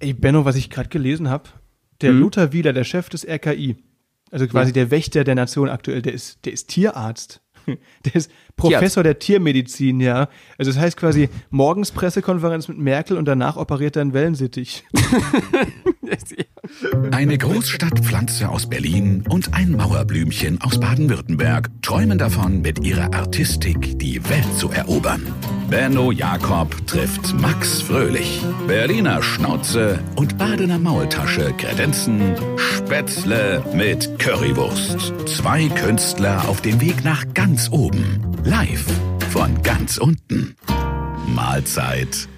Ey, Benno, was ich gerade gelesen habe, der Hm? Luther Wieler, der Chef des RKI, also quasi Ja. der Wächter der Nation aktuell, der ist, der ist Tierarzt. Der ist Professor der Tiermedizin, ja. Also das heißt quasi morgens Pressekonferenz mit Merkel und danach operiert er einen Wellensittich. Eine Großstadtpflanze aus Berlin und ein Mauerblümchen aus Baden-Württemberg träumen davon, mit ihrer Artistik die Welt zu erobern. Benno Jakob trifft Max Fröhlich. Berliner Schnauze und Badener Maultasche kredenzen Spätzle mit Currywurst. Zwei Künstler auf dem Weg nach ganz oben. Live von ganz unten. Mahlzeit.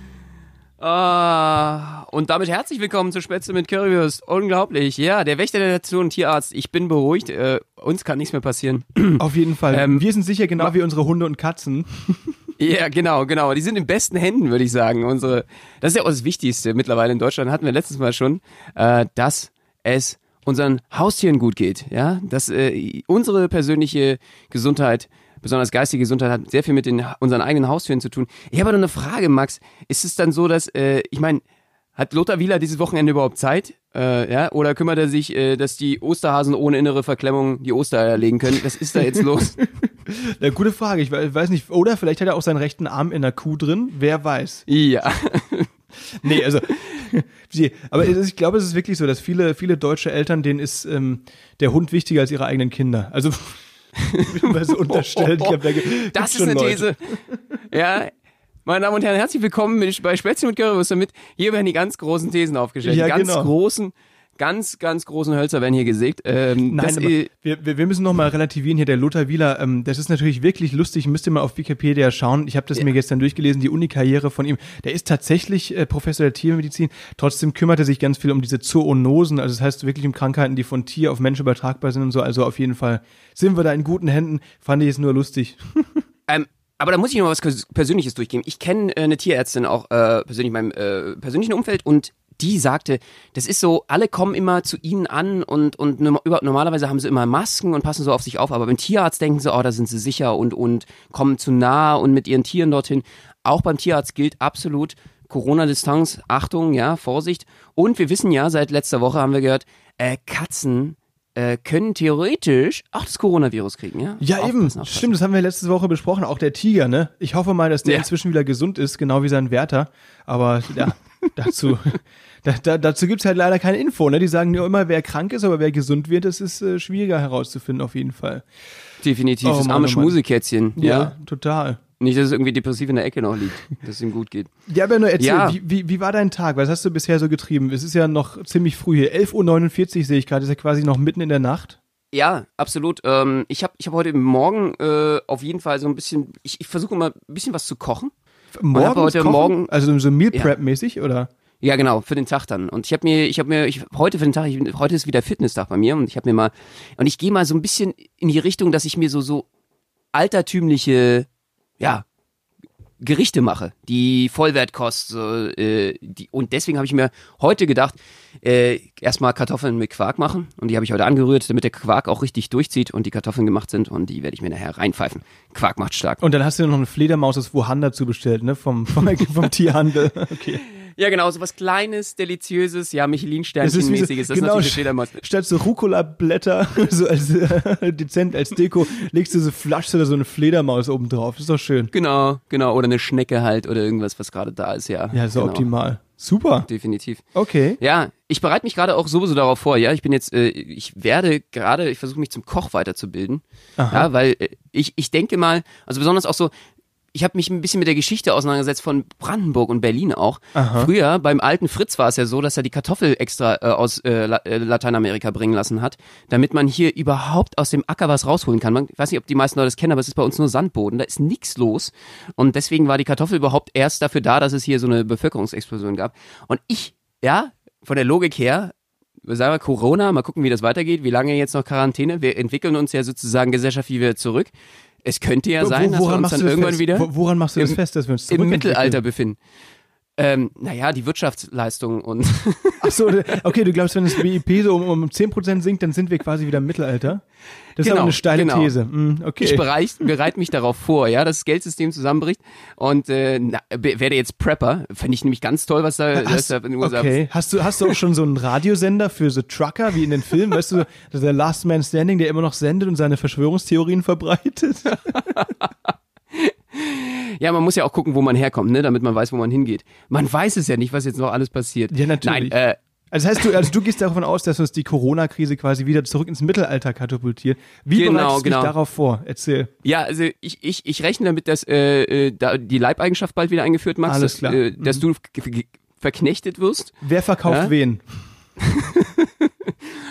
Ah, und damit herzlich willkommen zu Spätzle mit Currywurst. Unglaublich. Ja, der Wächter der Nation, Tierarzt. Ich bin beruhigt. Äh, uns kann nichts mehr passieren. Auf jeden Fall. Ähm, Wir sind sicher genau wie unsere Hunde und Katzen. ja, genau, genau. Die sind in besten Händen, würde ich sagen. Unsere, das ist ja auch das Wichtigste mittlerweile in Deutschland. Hatten wir letztes Mal schon, äh, dass es unseren Haustieren gut geht. Ja, dass äh, unsere persönliche Gesundheit besonders geistige Gesundheit hat sehr viel mit den unseren eigenen Haustieren zu tun. Ich habe aber noch eine Frage, Max. Ist es dann so, dass äh, ich meine, hat Lothar Wieler dieses Wochenende überhaupt Zeit? Äh, ja, oder kümmert er sich, äh, dass die Osterhasen ohne innere Verklemmung die Ostereier legen können? Was ist da jetzt los? Ja, gute Frage. Ich we- weiß nicht. Oder vielleicht hat er auch seinen rechten Arm in der Kuh drin. Wer weiß. ja. Nee, also. Aber ich glaube, es ist wirklich so, dass viele, viele deutsche Eltern, denen ist ähm, der Hund wichtiger als ihre eigenen Kinder. Also. Man so unterstellt. Da gibt- Das ist eine Leute. These. Ja. Meine Damen und Herren, herzlich willkommen bei Spätzle mit Currywurst damit. Hier werden die ganz großen Thesen aufgestellt. Ja, die ganz genau. großen, ganz, ganz großen Hölzer werden hier gesägt. Ähm, Nein, äh, wir, wir, wir müssen noch mal relativieren hier. Der Lothar Wieler, ähm, das ist natürlich wirklich lustig. Müsst ihr mal auf Wikipedia schauen. Ich habe das mir gestern durchgelesen, die Uni-Karriere von ihm. Der ist tatsächlich äh, Professor der Tiermedizin. Trotzdem kümmert er sich ganz viel um diese Zoonosen. Also das heißt wirklich um Krankheiten, die von Tier auf Mensch übertragbar sind und so. Also auf jeden Fall sind wir da in guten Händen. Fand ich es nur lustig. Ähm, aber da muss ich noch was Pers- Persönliches durchgeben. Ich kenne äh, eine Tierärztin auch äh, persönlich in meinem äh, persönlichen Umfeld und die sagte, das ist so, alle kommen immer zu ihnen an und, und normalerweise haben sie immer Masken und passen so auf sich auf, aber beim Tierarzt denken sie, oh, da sind sie sicher und, und kommen zu nah und mit ihren Tieren dorthin. Auch beim Tierarzt gilt absolut Corona-Distanz, Achtung, ja, Vorsicht. Und wir wissen ja, seit letzter Woche haben wir gehört, äh, Katzen äh, können theoretisch auch das Coronavirus kriegen, ja? Ja, Aufpassen, eben. aufpassen. Stimmt, das haben wir letzte Woche besprochen. Auch der Tiger, ne? Ich hoffe mal, dass der Ja. inzwischen wieder gesund ist, genau wie sein Wärter. Aber ja, dazu, da, da, dazu gibt's halt leider keine Info, ne? Die sagen nur immer, wer krank ist, aber wer gesund wird, das ist äh, schwieriger herauszufinden, auf jeden Fall. Definitiv, Oh das Mann, arme oh Mann. Schmusekätzchen. Ja. total. Nicht, dass es irgendwie depressiv in der Ecke noch liegt, dass es ihm gut geht. Ja, aber nur erzähl, Ja. wie, wie, wie war dein Tag? Was hast du bisher so getrieben? Es ist ja noch ziemlich früh hier. 11.49 Uhr sehe ich gerade, ist ja quasi noch mitten in der Nacht. Ja, absolut. Ähm, ich habe ich hab heute Morgen äh, auf jeden Fall so ein bisschen, ich, ich versuche immer ein bisschen was zu kochen. Morgens hab heute kochen? Morgen- Also so Meal Ja. Prep mäßig, oder? Ja, genau, für den Tag dann. Und ich habe mir, ich habe mir, ich heute für den Tag, ich, heute ist wieder Fitnesstag bei mir und ich habe mir mal, und ich gehe mal so ein bisschen in die Richtung, dass ich mir so so altertümliche, ja, Gerichte mache, die Vollwertkost, so, äh, die, und deswegen habe ich mir heute gedacht, äh, erstmal Kartoffeln mit Quark machen und die habe ich heute angerührt, damit der Quark auch richtig durchzieht und die Kartoffeln gemacht sind und die werde ich mir nachher reinpfeifen. Quark macht stark. Und dann hast du noch eine Fledermaus aus Wuhan dazu bestellt, ne? Vom, vom, vom Tierhandel. Okay. Ja, genau, so was Kleines, Deliziöses, ja, ist Michelin-Sternchen-mäßiges, das ist genau, natürlich für Fledermaus. Statt so Rucola-Blätter, so als äh, dezent als Deko, legst du so Flaschst oder so eine Fledermaus oben drauf. Das ist doch schön. Genau, genau, oder eine Schnecke halt oder irgendwas, was gerade da ist, ja. Ja, so genau, optimal. Super. Definitiv. Okay. Ja, ich bereite mich gerade auch sowieso darauf vor, ja. Ich bin jetzt, äh, ich werde gerade, ich versuche mich zum Koch weiterzubilden. Ja, weil äh, ich, ich denke mal, also besonders auch so, ich habe mich ein bisschen mit der Geschichte auseinandergesetzt von Brandenburg und Berlin auch. Früher beim alten Fritz war es ja so, dass er die Kartoffel extra äh, aus äh, äh, Lateinamerika bringen lassen hat, damit man hier überhaupt aus dem Acker was rausholen kann. Man, ich weiß nicht, ob die meisten Leute das kennen, aber es ist bei uns nur Sandboden, da ist nichts los. Und deswegen war die Kartoffel überhaupt erst dafür da, dass es hier so eine Bevölkerungsexplosion gab. Und ich, ja, von der Logik her, sagen wir Corona, mal gucken, wie das weitergeht, wie lange jetzt noch Quarantäne. Wir entwickeln uns ja sozusagen gesellschaftlich wieder zurück. Es könnte ja sein, dass wir uns dann irgendwann fest? wieder Wo- woran machst du das im- fest, dass wir uns im? Mittelalter befinden. Ähm, naja, die Wirtschaftsleistung und. Ach so, okay, du glaubst, wenn das BIP so um, um 10% sinkt, dann sind wir quasi wieder im Mittelalter? Das ist aber Genau, eine steile genau. These. Hm, okay. Ich bereite, bereite mich darauf vor, ja, dass das Geldsystem zusammenbricht und äh, na, werde jetzt Prepper. Fände ich nämlich ganz toll, was da, Hast, da in den USA okay, hast du, hast du auch schon so einen Radiosender für so Trucker wie in den Filmen? Weißt du, der Last Man Standing, der immer noch sendet und seine Verschwörungstheorien verbreitet? Ja, man muss ja auch gucken, wo man herkommt, ne, damit man weiß, wo man hingeht. Man weiß es ja nicht, was jetzt noch alles passiert. Ja, natürlich. Nein, äh, Also das heißt, du, also du gehst davon aus, dass uns die Corona-Krise quasi wieder zurück ins Mittelalter katapultiert. Wie Genau, bereitest du genau. dich darauf vor? Erzähl. ja, also ich, ich, ich rechne damit, dass äh, äh, da die Leibeigenschaft bald wieder eingeführt, Max, Alles dass, klar. Mhm. Äh, dass du g- g- verknechtet wirst. Wer verkauft Ja? wen?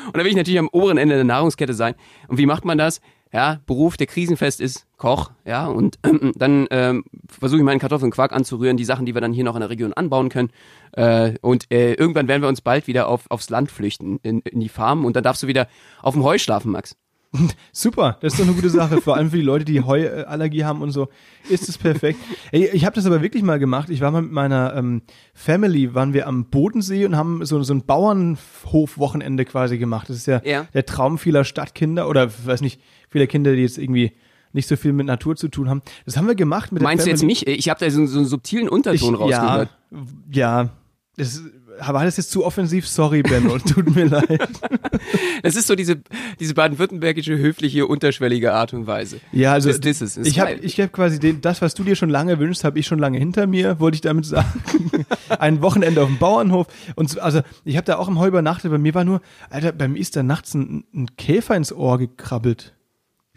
Und da will ich natürlich am oberen Ende der Nahrungskette sein. Und wie macht man das? Ja, Beruf, der krisenfest ist, Koch, ja, und ähm, dann ähm, versuche ich meinen Kartoffeln und Quark anzurühren, die Sachen, die wir dann hier noch in der Region anbauen können. Äh, und äh, irgendwann werden wir uns bald wieder auf, aufs Land flüchten, in, in die Farm, und dann darfst du wieder auf dem Heu schlafen, Max. Super, das ist doch eine gute Sache. Vor allem für die Leute, die Heuallergie haben und so, ist es perfekt. Ey, ich habe das aber wirklich mal gemacht. Ich war mal mit meiner ähm, Family, waren wir am Bodensee und haben so, so ein Bauernhof-Wochenende quasi gemacht. Das ist ja, Ja. der Traum vieler Stadtkinder oder weiß nicht, vieler Kinder, die jetzt irgendwie nicht so viel mit Natur zu tun haben. Das haben wir gemacht mit Meinst du jetzt mich? Ich habe da so, so einen subtilen Unterton Ich, ja, rausgehört. ja. Das, war das jetzt zu offensiv? Sorry, Benno. Tut mir leid. Das ist so diese, diese baden-württembergische, höfliche, unterschwellige Art und Weise. Ja, also Das- das ist- ist ich habe hab quasi den, das, was du dir schon lange wünschst, habe ich schon lange hinter mir, wollte ich damit sagen. ein Wochenende auf dem Bauernhof und so, also ich habe da auch im Heu übernachtet. Bei mir war nur, Alter, bei mir ist da nachts ein, ein Käfer ins Ohr gekrabbelt.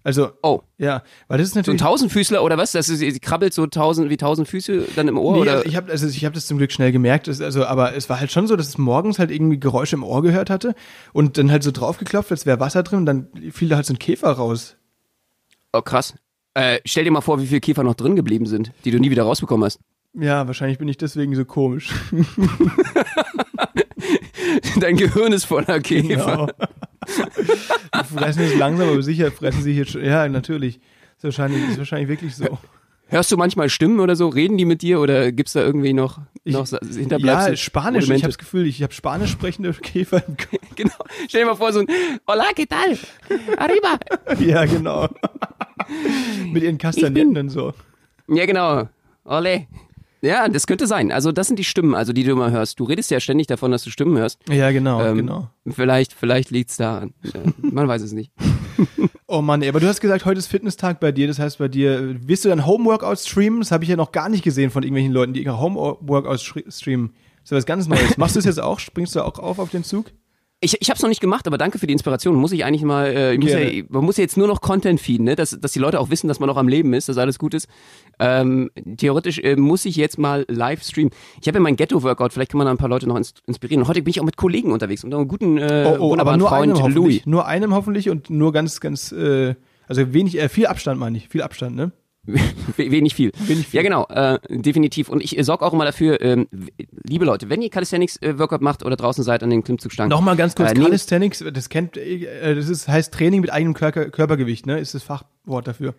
Also Oh, ja, weil das ist so ein natürlich Tausendfüßler oder was? Das ist, sie krabbelt so tausend, wie tausend Füße dann im Ohr? Nee, oder? also ich habe also ich hab das zum Glück schnell gemerkt, das, also, aber es war halt schon so, dass es morgens halt irgendwie Geräusche im Ohr gehört hatte und dann halt so draufgeklopft, als wäre Wasser drin und dann fiel da halt so ein Käfer raus. Oh, krass. Äh, stell dir mal vor, wie viele Käfer noch drin geblieben sind, die du nie wieder rausbekommen hast. Ja, wahrscheinlich bin ich deswegen so komisch. Dein Gehirn ist voller Käfer. Genau. Die fressen es langsam, aber sicher fressen sie hier schon. Ja, natürlich. Ist wahrscheinlich, ist wahrscheinlich wirklich so. Hörst du manchmal Stimmen oder so? Reden die mit dir oder gibt's da irgendwie noch, Ich- noch Sa- Hinterbleibsel? Ja, Spanisch. Ich Rudimente? habe das Gefühl, ich habe spanisch sprechende Käfer im Kopf. Genau. Stell dir mal vor, so ein Hola, ¿qué tal? Arriba. Ja, genau. Mit ihren Kastagnetten und so. Ja, genau. Ole. Ja, das könnte sein. Also das sind die Stimmen, also die du immer hörst. Du redest ja ständig davon, dass du Stimmen hörst. Ja, genau, Ähm, genau. Vielleicht, vielleicht liegt's da. Ja, man weiß es nicht. Oh Mann, ey, aber du hast gesagt, heute ist Fitnesstag bei dir. Das heißt, bei dir, wirst du dann Homeworkouts streamen? Das habe ich ja noch gar nicht gesehen von irgendwelchen Leuten, die ihre Homeworkouts streamen. Das ist ja was ganz Neues. Machst du es jetzt auch? Springst du auch auf auf den Zug? Ich, ich habe es noch nicht gemacht, aber danke für die Inspiration. Muss ich eigentlich mal, äh, muss ja, man muss ja jetzt nur noch Content feeden, ne? dass, dass die Leute auch wissen, dass man noch am Leben ist, dass alles gut ist. Ähm, theoretisch äh, muss ich jetzt mal live streamen. Ich habe ja mein Ghetto-Workout, vielleicht kann man da ein paar Leute noch ins, inspirieren. Und heute bin ich auch mit Kollegen unterwegs und einem guten, äh, Oh, oh, aber wunderbaren nur Freund einem hoffentlich. Louis. Nur einem hoffentlich und nur ganz, ganz, äh, also wenig, äh, viel Abstand meine ich. Viel Abstand, ne? We- Wenig viel. Wenig viel. Ja, genau, äh, definitiv. Und ich äh, sorge auch immer dafür, ähm, liebe Leute, wenn ihr Calisthenics-Workout macht oder draußen seid an den Klimmzugstangen. Nochmal ganz kurz, Äh, Calisthenics, das kennt, äh, das ist, heißt Training mit eigenem Körper, Körpergewicht, ne? Ist das Fachwort dafür.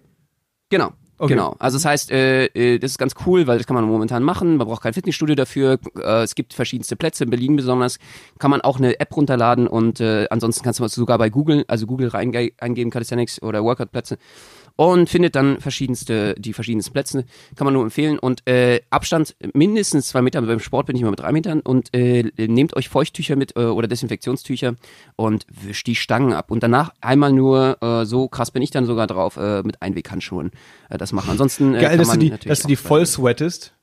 Genau. Okay. Genau. Also das heißt, äh, äh, das ist ganz cool, weil das kann man momentan machen. Man braucht kein Fitnessstudio dafür. Äh, es gibt verschiedenste Plätze, in Berlin besonders. Kann man auch eine App runterladen und äh, ansonsten kannst du sogar bei Google, also Google reinge eingeben, Calisthenics oder Workout-Plätze und findet dann verschiedenste, die verschiedensten Plätze. Kann man nur empfehlen. Und äh, Abstand mindestens zwei Meter. Beim Sport bin ich immer mit drei Metern. Und äh, nehmt euch Feuchttücher mit äh, oder Desinfektionstücher und wischt die Stangen ab. Und danach einmal nur, äh, so krass bin ich dann sogar drauf, äh, mit Einweghandschuhen äh, das machen. Ansonsten äh, Geil, kann dass du die, natürlich dass du die voll sweatest.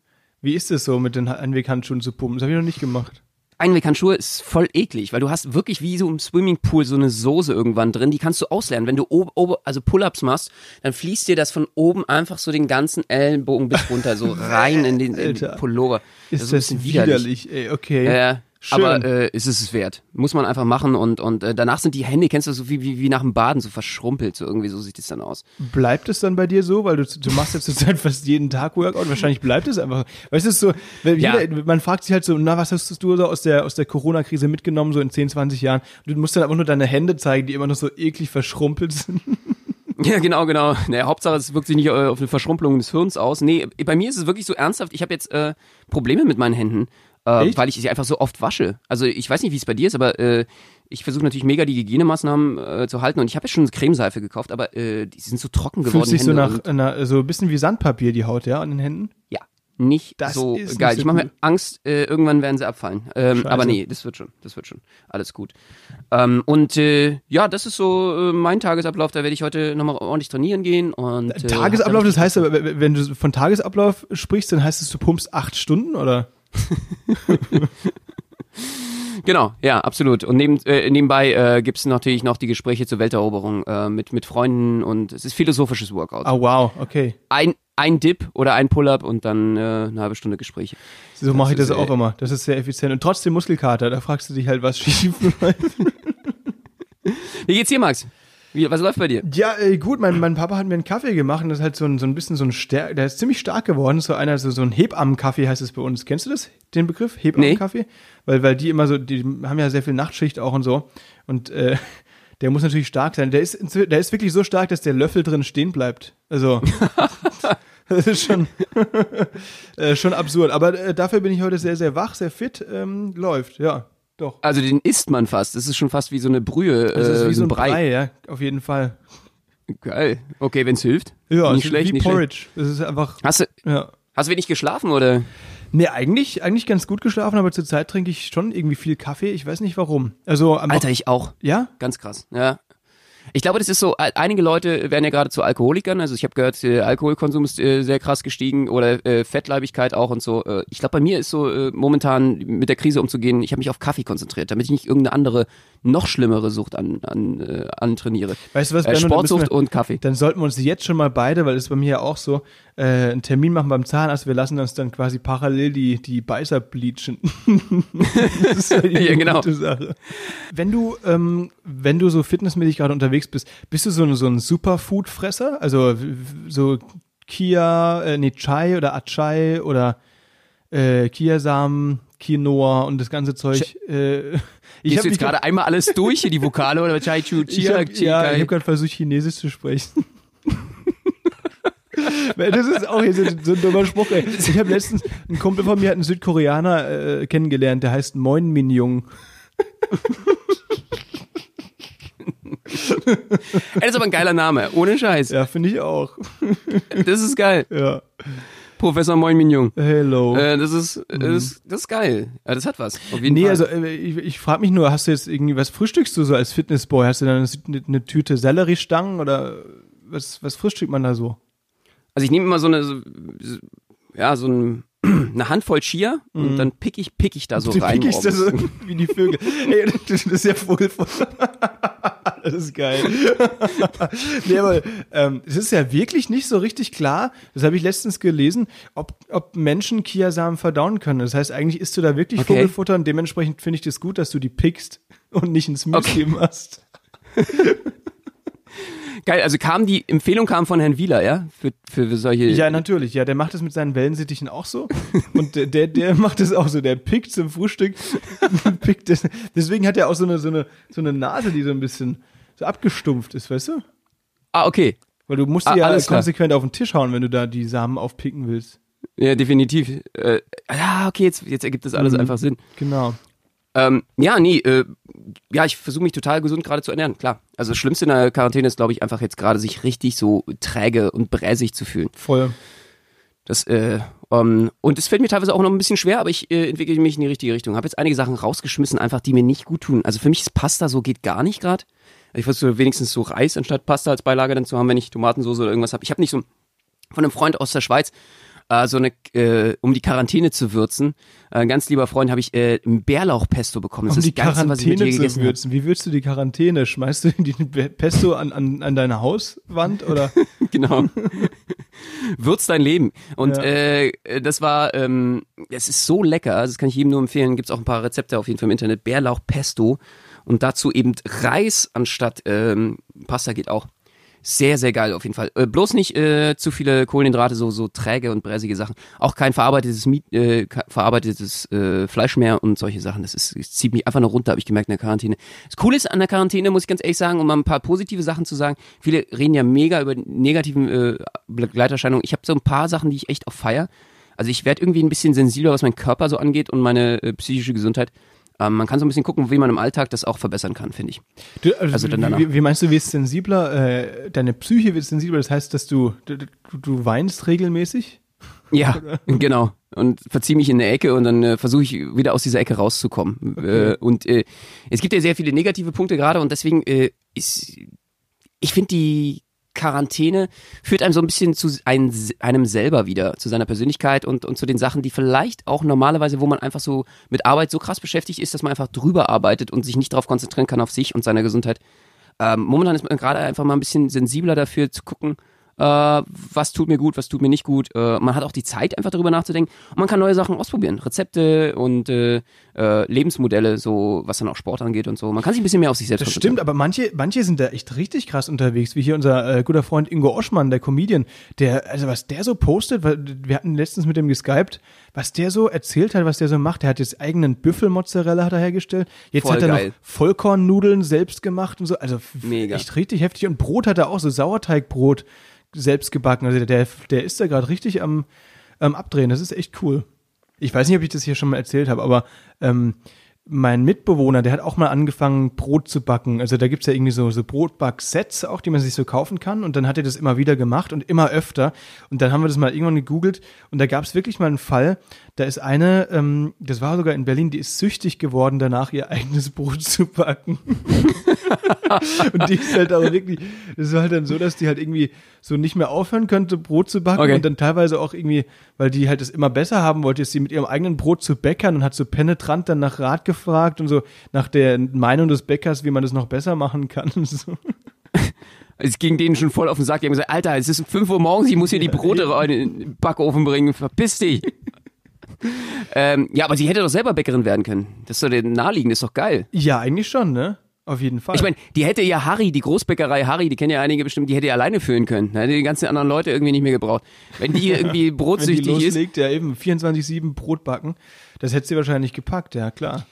Wie ist es so, mit den Einweghandschuhen zu pumpen? Das habe ich noch nicht gemacht. Einweghandschuhe ist voll eklig, weil du hast wirklich wie so im Swimmingpool so eine Soße irgendwann drin, die kannst du ausleeren. Wenn du oben, oben also Pull-ups machst, dann fließt dir das von oben einfach so den ganzen Ellenbogen bis runter, so rein in den, in den. Pullover. Ist ist ein das, widerlich, ey, okay. Äh, Schön. aber äh, ist es es wert. Muss man einfach machen und, und äh, danach sind die Hände, kennst du, so wie, wie, wie nach dem Baden, so verschrumpelt, so irgendwie, so sieht es dann aus. Bleibt es dann bei dir so? Weil du, du machst jetzt zurzeit fast jeden Tag Workout. Wahrscheinlich bleibt es einfach. Weißt du, so, weil Ja. jeder, man fragt sich halt so, na, was hast du so aus der, aus der Corona-Krise mitgenommen, so in 10, 20 Jahren? Du musst dann einfach nur deine Hände zeigen, die immer noch so eklig verschrumpelt sind. Ja, genau, genau. Naja, Hauptsache, es wirkt sich nicht äh, auf eine Verschrumpelung des Hirns aus. Nee, bei mir ist es wirklich so ernsthaft. Ich habe jetzt äh, Probleme mit meinen Händen, äh, weil ich sie einfach so oft wasche. Also ich weiß nicht, wie es bei dir ist, aber äh, ich versuche natürlich mega die Hygienemaßnahmen äh, zu halten und ich habe jetzt schon Cremeseife gekauft, aber äh, die sind so trocken geworden. Fühlt sich so nach, nach so ein bisschen wie Sandpapier die Haut, ja, an den Händen? Ja, nicht Das so geil. nicht so ich mache mir. Angst, äh, irgendwann werden sie abfallen. Ähm, aber nee, das wird schon, das wird schon. Alles gut. Ähm, und äh, ja, das ist so äh, mein Tagesablauf. Da werde ich heute nochmal ordentlich trainieren gehen. Und, äh, Tagesablauf, hab das heißt aber, wenn du von Tagesablauf sprichst, dann heißt es, du pumpst acht Stunden, oder? Genau, ja, absolut. Und neben, äh, nebenbei äh, gibt es natürlich noch die Gespräche zur Welteroberung äh, mit, mit Freunden und es ist philosophisches Workout. Ah, wow, okay. Ein, ein Dip oder ein Pull-up und dann äh, eine halbe Stunde Gespräche. So mache ich das auch äh, immer. Das ist sehr effizient. Und trotzdem Muskelkater, da fragst du dich halt, was schief läuft. Wie geht's dir, Max? Wie, was läuft bei dir? Ja, äh, gut, mein, mein Papa hat mir einen Kaffee gemacht und das ist halt so ein, so ein bisschen so ein Stärk, der ist ziemlich stark geworden, so einer, so, so ein Hebammenkaffee heißt es bei uns. Kennst du das, den Begriff? Hebammenkaffee? Weil, weil die immer so, die haben ja sehr viel Nachtschicht auch und so und äh, der muss natürlich stark sein. Der ist, der ist wirklich so stark, dass der Löffel drin stehen bleibt. Also, das ist schon, äh, schon absurd. Aber äh, dafür bin ich heute sehr, sehr wach, sehr fit, ähm, läuft, ja, doch. Also den isst man fast. Das ist schon fast wie so eine Brühe, Das ist äh, wie so ein Brei. Brei, ja, auf jeden Fall. Geil. Okay, wenn's hilft. Ja, nicht es schlecht, wie nicht schlecht. Porridge. Das ist einfach, Hast du, ja. hast du wenig geschlafen oder? Nee, eigentlich, eigentlich ganz gut geschlafen, aber zurzeit trinke ich schon irgendwie viel Kaffee. Ich weiß nicht warum. Also, am Alter, ich auch. ja? Ganz krass. Ja. Ich glaube, das ist so, ein- einige Leute werden ja gerade zu Alkoholikern. Also ich habe gehört, äh, Alkoholkonsum ist äh, sehr krass gestiegen oder äh, Fettleibigkeit auch und so. Äh, ich glaube, bei mir ist so äh, momentan mit der Krise umzugehen, ich habe mich auf Kaffee konzentriert, damit ich nicht irgendeine andere, noch schlimmere Sucht an, an, äh, antrainiere. Weißt du was, Äh, Benno, müssen Sportsucht wir- und Kaffee. Dann sollten wir uns jetzt schon mal beide, weil das ist bei mir ja auch so, äh, einen Termin machen beim Zahnarzt. Wir lassen uns dann quasi parallel die, die Beißer bleachen. das ist ja, Ja, genau. gute Sache. Wenn du, ähm, wenn du so fitnessmäßig gerade unterwegs bist, bist du so ein, so ein Superfood-Fresser? Also so Kia, äh, nee, Chai oder Achai oder äh, Kiasamen, Quinoa und das ganze Zeug. Äh, Ich hab habe jetzt gerade einmal alles durch hier, die Vokale oder Chai Chu ich Chia, hab, Chi, ja, ich habe gerade versucht, Chinesisch zu sprechen. Das ist auch hier so, so ein dummer Spruch. Ey. Ich habe letztens, ein Kumpel von mir hat einen Südkoreaner äh, kennengelernt, der heißt Moin Min Jung. Ey, das ist aber ein geiler Name, ohne Scheiß. Ja, finde ich auch. Das ist geil. Ja. Professor Moin Min Jung. Hello. Äh, das ist, das ist, das ist geil. Das hat was. Auf jeden nee, Fall. also äh, ich, ich frage mich nur, hast du jetzt irgendwie, was frühstückst du so als Fitnessboy? Hast du dann eine, eine Tüte Selleriestangen oder was, was frühstückt man da so? Also ich nehme immer so eine, so, so- ja, so ein, eine Handvoll Chia und dann pick ich, pick ich da so Mhm. Du rein. pickst das so morgens. wie die Vögel. Ey, das ist ja Vogelfutter. Das ist geil. nee, aber ähm, es ist ja wirklich nicht so richtig klar, das habe ich letztens gelesen, ob, ob Menschen Kiasamen verdauen können. Das heißt, eigentlich isst du da wirklich Okay. Vogelfutter und dementsprechend finde ich das gut, dass du die pickst und nicht ins Müsli machst. Geil, also kam die Empfehlung kam von Herrn Wieler, ja? Für, für solche. Ja, natürlich. Ja, der macht das mit seinen Wellensittichen auch so. Und der, der, der macht das auch so. Der pickt zum Frühstück. pickt das. Deswegen hat er auch so eine, so, eine, so eine Nase, die so ein bisschen so abgestumpft ist, weißt du? Ah, okay. Weil du musst Ah, ja alles klar. konsequent auf den Tisch hauen, wenn du da die Samen aufpicken willst. Ja, definitiv. Äh, ja, okay, jetzt, jetzt ergibt das Mhm. alles einfach Sinn. Genau. Ähm, ja, nee, äh, ja, ich versuche mich total gesund gerade zu ernähren, klar. Also das Schlimmste in der Quarantäne ist, glaube ich, einfach jetzt gerade sich richtig so träge und bräsig zu fühlen. Voll. Das, äh, ähm, und es fällt mir teilweise auch noch ein bisschen schwer, aber ich äh, entwickle mich in die richtige Richtung. Habe jetzt einige Sachen rausgeschmissen, einfach die mir nicht gut tun. Also für mich ist Pasta so geht gar nicht gerade. Ich versuche wenigstens so Reis anstatt Pasta als Beilage dann zu haben, wenn ich Tomatensauce oder irgendwas habe. Ich habe nicht so von einem Freund aus der Schweiz äh, so eine, äh, um die Quarantäne zu würzen. Äh, ganz lieber Freund habe ich äh, ein Bärlauchpesto bekommen. Das Um ist die das Geilste, was ich mit dir Quarantäne zu gegessen würzen. Wie würzt du die Quarantäne? Schmeißt du die Pesto an, an, an deine Hauswand oder? genau. Würz dein Leben. Und Ja. äh, das war, ähm, es ist so lecker, also das kann ich jedem nur empfehlen. Gibt's auch ein paar Rezepte auf jeden Fall im Internet. Bärlauch Pesto und dazu eben Reis anstatt ähm, Pasta geht auch. Sehr, sehr geil auf jeden Fall. Äh, bloß nicht äh, zu viele Kohlenhydrate, so, so träge und bräsige Sachen. Auch kein verarbeitetes, Miet, äh, verarbeitetes äh, Fleisch mehr und solche Sachen. Das, ist, das zieht mich einfach nur runter, habe ich gemerkt in der Quarantäne. Das Coole ist an der Quarantäne, muss ich ganz ehrlich sagen, um mal ein paar positive Sachen zu sagen. Viele reden ja mega über negativen äh, Begleiterscheinungen. Ich habe so ein paar Sachen, die ich echt auf feier. Also ich werde irgendwie ein bisschen sensibler, was mein Körper so angeht und meine äh, psychische Gesundheit. Ähm, man kann so ein bisschen gucken, wie man im Alltag das auch verbessern kann, finde ich. Du, also, also dann wie, wie, meinst du, wirst sensibler, äh, deine Psyche wird sensibler, das heißt, dass du, du, du weinst regelmäßig? Ja, genau. Und verzieh mich in eine Ecke und dann äh, versuche ich wieder aus dieser Ecke rauszukommen. Okay. Äh, und äh, es gibt ja sehr viele negative Punkte gerade und deswegen äh, ist, ich finde die Quarantäne führt einem so ein bisschen zu ein, einem selber wieder, zu seiner Persönlichkeit und, und zu den Sachen, die vielleicht auch normalerweise, wo man einfach so mit Arbeit so krass beschäftigt ist, dass man einfach drüber arbeitet und sich nicht darauf konzentrieren kann, auf sich und seine Gesundheit. Ähm, momentan ist man gerade einfach mal ein bisschen sensibler dafür zu gucken, äh, was tut mir gut, was tut mir nicht gut. Äh, man hat auch die Zeit, einfach darüber nachzudenken und man kann neue Sachen ausprobieren. Rezepte und äh, äh, Lebensmodelle, so was dann auch Sport angeht und so. Man kann sich ein bisschen mehr auf sich selbst Das stimmt, aber manche, manche sind da echt richtig krass unterwegs, wie hier unser äh, guter Freund Ingo Oschmann, der Comedian, der, also was der so postet, weil wir hatten letztens mit dem geskypt, was der so erzählt hat, was der so macht. Der hat jetzt eigenen Büffelmozzarella hat er hergestellt. Jetzt Voll hat er geil. noch Vollkornnudeln selbst gemacht und so. Also Mega. echt richtig heftig. Und Brot hat er auch, so Sauerteigbrot selbst gebacken. Also der, der ist da gerade richtig am, am Abdrehen. Das ist echt cool. Ich weiß nicht, ob ich das hier schon mal erzählt habe, aber ähm, mein Mitbewohner, der hat auch mal angefangen, Brot zu backen. Also da gibt's ja irgendwie so, so Brotback-Sets auch, die man sich so kaufen kann. Und dann hat er das immer wieder gemacht und immer öfter. Und dann haben wir das mal irgendwann gegoogelt und da gab's wirklich mal einen Fall, da ist eine, ähm, das war sogar in Berlin, die ist süchtig geworden, danach ihr eigenes Brot zu backen. und die ist halt aber wirklich, das war halt dann so, dass die halt irgendwie so nicht mehr aufhören könnte, Brot zu backen okay. und dann teilweise auch irgendwie, weil die halt es immer besser haben wollte, ist sie mit ihrem eigenen Brot zu bäckern und hat so penetrant dann nach Rat gefragt und so nach der Meinung des Bäckers, wie man das noch besser machen kann. So. Es ging denen schon voll auf den Sack. Die haben gesagt, Alter, es ist 5 Uhr morgens, ich muss hier die Brote in den Backofen bringen. Verpiss dich. ähm, ja, aber sie hätte doch selber Bäckerin werden können. Das ist doch der naheliegend, ist doch geil. Ja, eigentlich schon, ne? Auf jeden Fall. Ich meine, die hätte ja Harry, die Großbäckerei Harry, die kennen ja einige bestimmt, die hätte ja alleine führen können. Da hätte die ganzen anderen Leute irgendwie nicht mehr gebraucht. Wenn die irgendwie brotsüchtig Wenn die loslegt, ist. ja eben 24-7 Brot backen, das hätte sie wahrscheinlich gepackt, ja klar.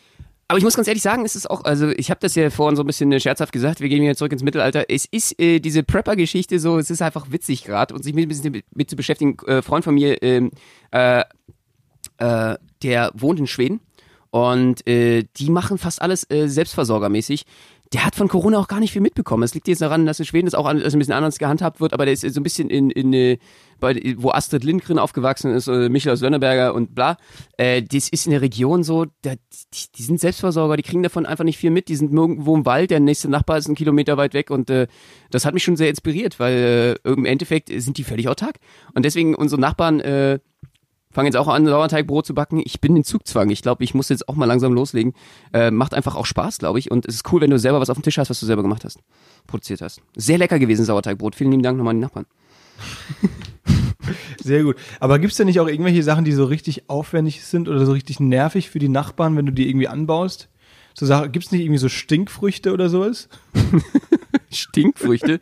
Aber ich muss ganz ehrlich sagen, es ist auch, also ich habe das ja vorhin so ein bisschen äh, scherzhaft gesagt, wir gehen wieder zurück ins Mittelalter. Es ist äh, diese Prepper-Geschichte so, es ist einfach witzig gerade und sich mit ein bisschen mit, zu beschäftigen. Äh, Freund von mir, ähm, äh, äh, der wohnt in Schweden und äh, die machen fast alles äh, selbstversorgermäßig. Der hat von Corona auch gar nicht viel mitbekommen. Es liegt jetzt daran, dass in Schweden das auch ein bisschen anders gehandhabt wird, aber der ist so ein bisschen in, in äh, bei, wo Astrid Lindgren aufgewachsen ist, äh, Michael aus Lönneberger und bla. Äh, das ist in der Region so, da, die, die sind Selbstversorger, die kriegen davon einfach nicht viel mit. Die sind irgendwo im Wald, der nächste Nachbar ist einen Kilometer weit weg und äh, das hat mich schon sehr inspiriert, weil äh, im Endeffekt sind die völlig autark. Und deswegen unsere Nachbarn äh, fange jetzt auch an, Sauerteigbrot zu backen. Ich bin in Zugzwang. Ich glaube, ich muss jetzt auch mal langsam loslegen. Äh, macht einfach auch Spaß, glaube ich. Und es ist cool, wenn du selber was auf dem Tisch hast, was du selber gemacht hast, produziert hast. Sehr lecker gewesen, Sauerteigbrot. Vielen lieben Dank nochmal an die Nachbarn. Sehr gut. Aber gibt es denn nicht auch irgendwelche Sachen, die so richtig aufwendig sind oder so richtig nervig für die Nachbarn, wenn du die irgendwie anbaust? So gibt es nicht irgendwie so Stinkfrüchte oder sowas? Stinkfrüchte?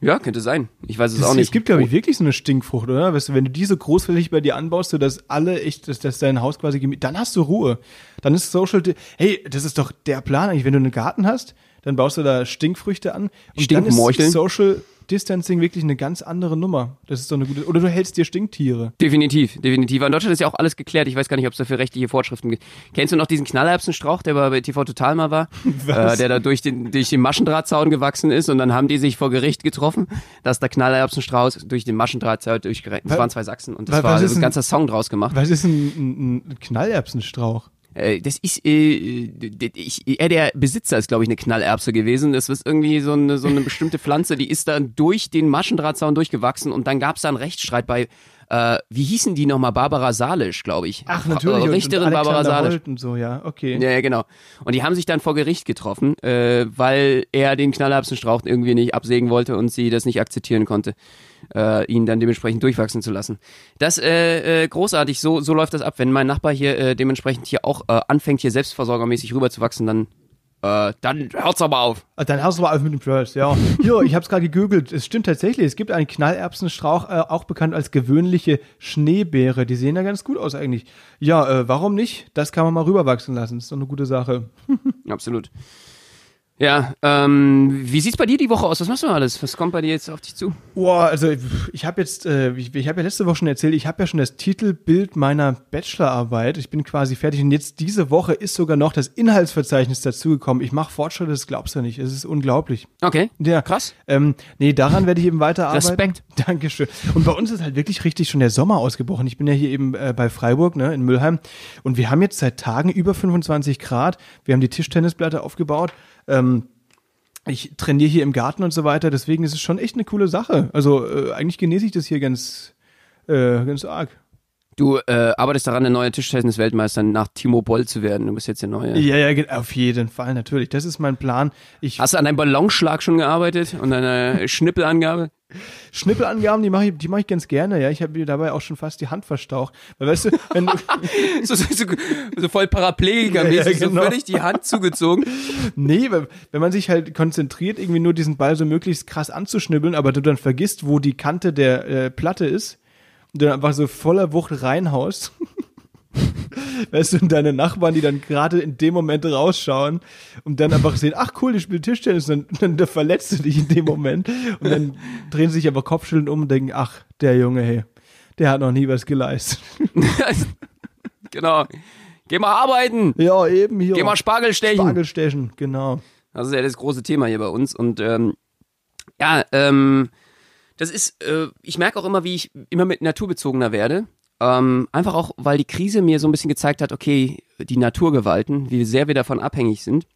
Ja, könnte sein. Ich weiß es das, auch nicht. Es gibt, glaube ich, wirklich so eine Stinkfrucht, oder? Weißt du, wenn du die so großflächig bei dir anbaust, so dass alle echt, dass, dass dein Haus quasi gemietet, dann hast du Ruhe. Dann ist Social, hey, das ist doch der Plan eigentlich, wenn du einen Garten hast, dann baust du da Stinkfrüchte an und dann ist Social Distancing wirklich eine ganz andere Nummer. Das ist so eine gute. Oder du hältst dir Stinktiere. Definitiv, definitiv. In Deutschland ist ja auch alles geklärt. Ich weiß gar nicht, ob es dafür rechtliche Vorschriften gibt. Kennst du noch diesen Knallerbsenstrauch, der bei TV Total mal war? Was? Äh, der da durch den, durch den Maschendrahtzaun gewachsen ist und dann haben die sich vor Gericht getroffen, dass der Knallerbsenstrauß durch den Maschendrahtzaun durchgerechnet. Das waren zwei Sachsen und das was war ein ganzer Song draus gemacht. Was ist ein, ein, ein Knallerbsenstrauch? Äh, das ist, äh, ich, er der Besitzer ist, glaube ich, eine Knallerbse gewesen. Das ist irgendwie so eine, so eine bestimmte Pflanze, die ist dann durch den Maschendrahtzaun durchgewachsen und dann gab es da einen Rechtsstreit bei äh, wie hießen die nochmal? Barbara Salisch, glaube ich. Ach, natürlich. Richterin und, und Barbara Salisch. Und so, ja, okay. Ja, genau. Und die haben sich dann vor Gericht getroffen, äh, weil er den Knallerbsenstrauch irgendwie nicht absägen wollte und sie das nicht akzeptieren konnte, äh, ihn dann dementsprechend durchwachsen zu lassen. Das äh, äh, großartig, so, so läuft das ab. Wenn mein Nachbar hier äh, dementsprechend hier auch äh, anfängt, hier selbstversorgermäßig rüberzuwachsen, dann Äh, dann hört's aber auf. Ah, Dann hörst du mal auf mit dem Trash, ja. Hier, ich habe es gerade gegoogelt. Es stimmt tatsächlich. Es gibt einen Knallerbsenstrauch, äh, auch bekannt als gewöhnliche Schneebeere. Die sehen ja ganz gut aus eigentlich. Ja, äh, warum nicht? Das kann man mal rüberwachsen lassen. Das ist doch eine gute Sache. Absolut. Ja, ähm, wie sieht's bei dir die Woche aus? Was machst du alles? Was kommt bei dir jetzt auf dich zu? Boah, also ich habe jetzt, äh, ich, ich habe ja letzte Woche schon erzählt, ich habe ja schon das Titelbild meiner Bachelorarbeit. Ich bin quasi fertig und jetzt diese Woche ist sogar noch das Inhaltsverzeichnis dazugekommen. Ich mache Fortschritte, das glaubst du nicht. Es ist unglaublich. Okay. Ja, Krass. Ähm, nee, daran werde ich eben weiterarbeiten. Respekt. Dankeschön. Und bei uns ist halt wirklich richtig schon der Sommer ausgebrochen. Ich bin ja hier eben äh, bei Freiburg, ne, in Müllheim. Und wir haben jetzt seit Tagen über 25 Grad. Wir haben die Tischtennisplatte aufgebaut. Ähm, ich trainiere hier im Garten und so weiter. Deswegen ist es schon echt eine coole Sache. Also äh, eigentlich genieße ich das hier ganz, äh, ganz arg. Du äh, arbeitest daran, der neue Tischtennis-Weltmeister nach Timo Boll zu werden. Du bist jetzt der neue. Ja, ja, auf jeden Fall, natürlich. Das ist mein Plan. Ich Hast du an deinem Ballonschlag schon gearbeitet und deiner Schnippelangabe? Schnippelangaben, die mache ich, die mache ich ganz gerne. Ja, ich habe mir dabei auch schon fast die Hand verstaucht. Weil weißt du, wenn du, so, so, so, so voll Paraplegiker-mäßig, Ja, ja, genau. so völlig die Hand zugezogen. Nee, weil, wenn man sich halt konzentriert, irgendwie nur diesen Ball so möglichst krass anzuschnibbeln, aber du dann vergisst, wo die Kante der äh, Platte ist und dann einfach so voller Wucht reinhaust. Weißt du, und deine Nachbarn, die dann gerade in dem Moment rausschauen und dann einfach sehen, ach cool, die spielt Tischtennis, und dann, dann verletzt du dich in dem Moment und dann drehen sie sich aber Kopfschütteln um und denken, ach, der Junge, hey, der hat noch nie was geleistet. genau. Geh mal arbeiten. Ja, eben hier. Geh mal Spargel stechen. Spargelstechen, genau. Das ist ja das große Thema hier bei uns. Und ähm, ja, ähm, das ist, äh, ich merke auch immer, wie ich immer mit naturbezogener werde. Ähm, einfach auch, weil die Krise mir so ein bisschen gezeigt hat, okay, die Naturgewalten, wie sehr wir davon abhängig sind.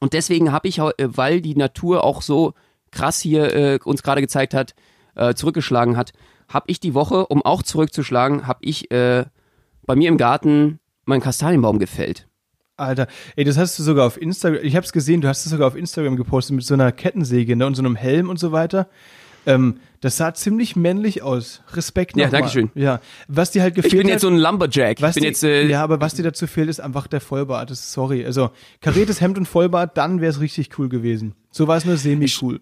Und deswegen habe ich, äh, weil die Natur auch so krass hier äh, uns gerade gezeigt hat, äh, zurückgeschlagen hat, habe ich die Woche, um auch zurückzuschlagen, habe ich äh, bei mir im Garten meinen Kastanienbaum gefällt. Alter, ey, das hast du sogar auf Instagram, ich hab's gesehen, du hast es sogar auf Instagram gepostet mit so einer Kettensäge ne, und so einem Helm und so weiter. Ähm, das sah ziemlich männlich aus. Respekt Ja, nochmal. Dankeschön. Ja, was dir halt gefehlt Ich bin jetzt so ein Lumberjack. was Ich bin dir, jetzt äh, ja, aber was dir dazu fehlt, ist einfach der Vollbart. Das, sorry, also kariertes Hemd und Vollbart, dann wär's richtig cool gewesen. So war es nur semi-cool.